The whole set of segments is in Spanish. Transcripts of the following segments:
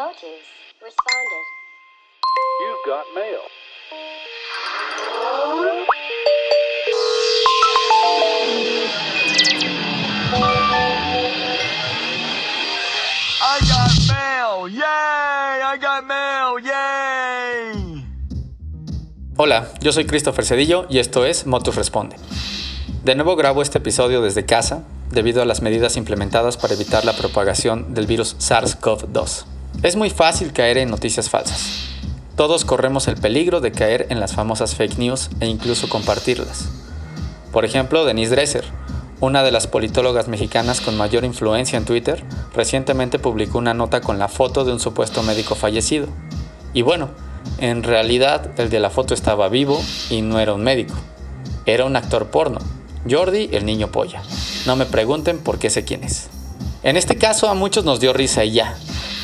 Motus responded. You've got mail. I got mail! Yay! I got mail! Yay! Hola, yo soy Christopher Cedillo y esto es Motus Responde. De nuevo grabo este episodio desde casa debido a las medidas implementadas para evitar la propagación del virus SARS-CoV-2. Es muy fácil caer en noticias falsas. Todos corremos el peligro de caer en las famosas fake news e incluso compartirlas. Por ejemplo, Denise Dresser, una de las politólogas mexicanas con mayor influencia en Twitter, recientemente publicó una nota con la foto de un supuesto médico fallecido. Y bueno, en realidad el de la foto estaba vivo y no era un médico. Era un actor porno, Jordi el niño polla. No me pregunten por qué sé quién es. En este caso a muchos nos dio risa y ya,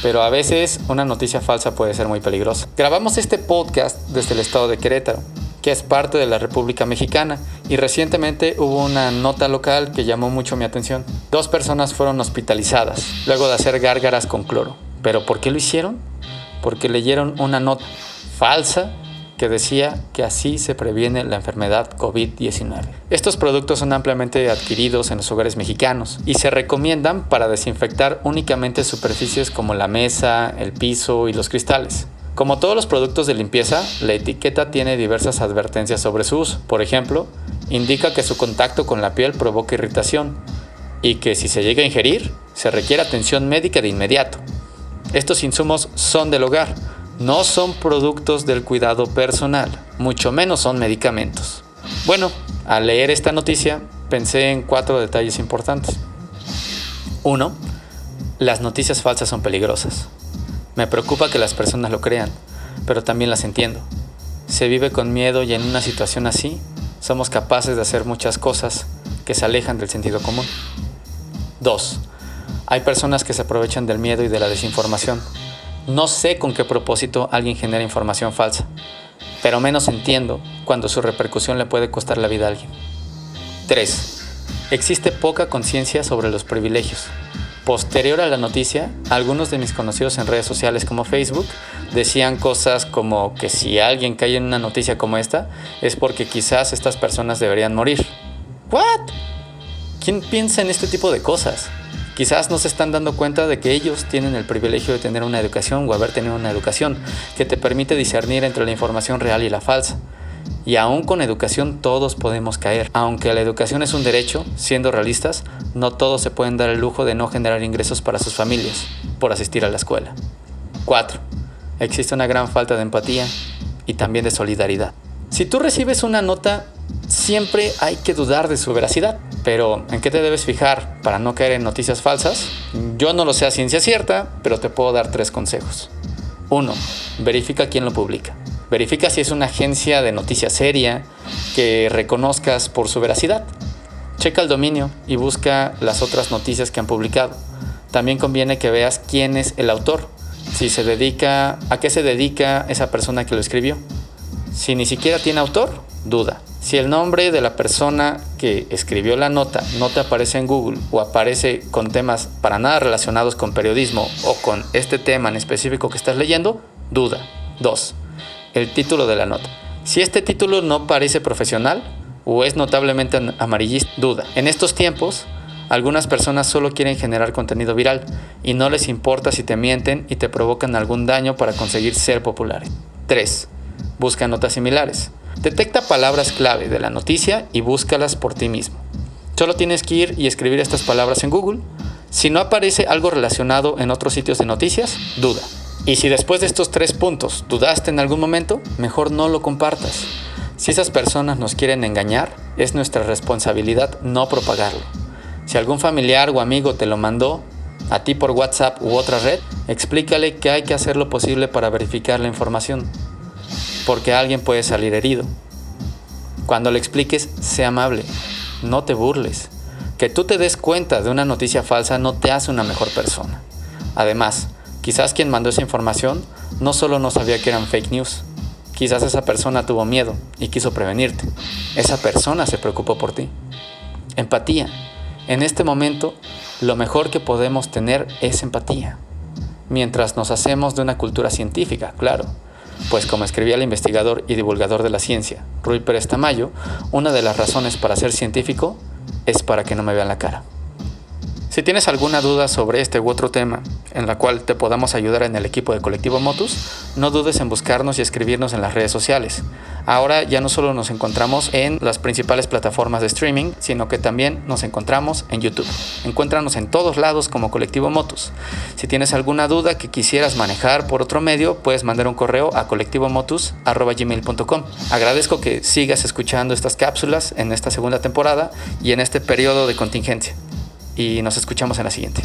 pero a veces una noticia falsa puede ser muy peligrosa. Grabamos este podcast desde el estado de Querétaro, que es parte de la República Mexicana, y recientemente hubo una nota local que llamó mucho mi atención. Dos personas fueron hospitalizadas luego de hacer gárgaras con cloro. ¿Pero por qué lo hicieron? Porque leyeron una nota falsa que decía que así se previene la enfermedad COVID-19. Estos productos son ampliamente adquiridos en los hogares mexicanos y se recomiendan para desinfectar únicamente superficies como la mesa, el piso y los cristales. Como todos los productos de limpieza, la etiqueta tiene diversas advertencias sobre su uso. Por ejemplo, indica que su contacto con la piel provoca irritación y que si se llega a ingerir, se requiere atención médica de inmediato. Estos insumos son del hogar, no son productos del cuidado personal, mucho menos son medicamentos. Bueno, al leer esta noticia pensé en cuatro detalles importantes. Uno, las noticias falsas son peligrosas. Me preocupa que las personas lo crean, pero también las entiendo. Se vive con miedo y en una situación así somos capaces de hacer muchas cosas que se alejan del sentido común. 2. Hay personas que se aprovechan del miedo y de la desinformación. No sé con qué propósito alguien genera información falsa, pero menos entiendo cuando su repercusión le puede costar la vida a alguien. 3. Existe poca conciencia sobre los privilegios. Posterior a la noticia, algunos de mis conocidos en redes sociales como Facebook decían cosas como que si alguien cae en una noticia como esta es porque quizás estas personas deberían morir. ¿What? ¿Quién piensa en este tipo de cosas? Quizás no se están dando cuenta de que ellos tienen el privilegio de tener una educación o haber tenido una educación que te permite discernir entre la información real y la falsa. Y aún con educación todos podemos caer. Aunque la educación es un derecho, siendo realistas, no todos se pueden dar el lujo de no generar ingresos para sus familias por asistir a la escuela. 4. Existe una gran falta de empatía y también de solidaridad. Si tú recibes una nota, siempre hay que dudar de su veracidad. Pero, ¿en qué te debes fijar para no caer en noticias falsas? Yo no lo sé a ciencia cierta, pero te puedo dar tres consejos. 1. Verifica quién lo publica. Verifica si es una agencia de noticias seria que reconozcas por su veracidad. Checa el dominio y busca las otras noticias que han publicado. También conviene que veas quién es el autor, si se dedica, a qué se dedica esa persona que lo escribió. Si ni siquiera tiene autor, duda. Si el nombre de la persona que escribió la nota no te aparece en Google o aparece con temas para nada relacionados con periodismo o con este tema en específico que estás leyendo, duda. 2 el título de la nota. Si este título no parece profesional o es notablemente amarillista, duda. En estos tiempos, algunas personas solo quieren generar contenido viral y no les importa si te mienten y te provocan algún daño para conseguir ser populares. 3. Busca notas similares. Detecta palabras clave de la noticia y búscalas por ti mismo. Solo tienes que ir y escribir estas palabras en Google. Si no aparece algo relacionado en otros sitios de noticias, duda. Y si después de estos tres puntos dudaste en algún momento, mejor no lo compartas. Si esas personas nos quieren engañar, es nuestra responsabilidad no propagarlo. Si algún familiar o amigo te lo mandó a ti por WhatsApp u otra red, explícale que hay que hacer lo posible para verificar la información, porque alguien puede salir herido. Cuando le expliques, sé amable, no te burles. Que tú te des cuenta de una noticia falsa no te hace una mejor persona. Además, Quizás quien mandó esa información no solo no sabía que eran fake news, quizás esa persona tuvo miedo y quiso prevenirte. Esa persona se preocupó por ti. Empatía. En este momento, lo mejor que podemos tener es empatía. mientras nos hacemos de una cultura científica, claro. Pues como escribía el investigador y divulgador de la ciencia, Rui Pérez Tamayo, una de las razones para ser científico es para que no me vean la cara. Si tienes alguna duda sobre este u otro tema en la cual te podamos ayudar en el equipo de Colectivo Motus, no dudes en buscarnos y escribirnos en las redes sociales. Ahora ya no solo nos encontramos en las principales plataformas de streaming, sino que también nos encontramos en YouTube. Encuéntranos en todos lados como Colectivo Motus. Si tienes alguna duda que quisieras manejar por otro medio, puedes mandar un correo a colectivomotus.gmail.com. Agradezco que sigas escuchando estas cápsulas en esta segunda temporada y en este periodo de contingencia y nos escuchamos en la siguiente.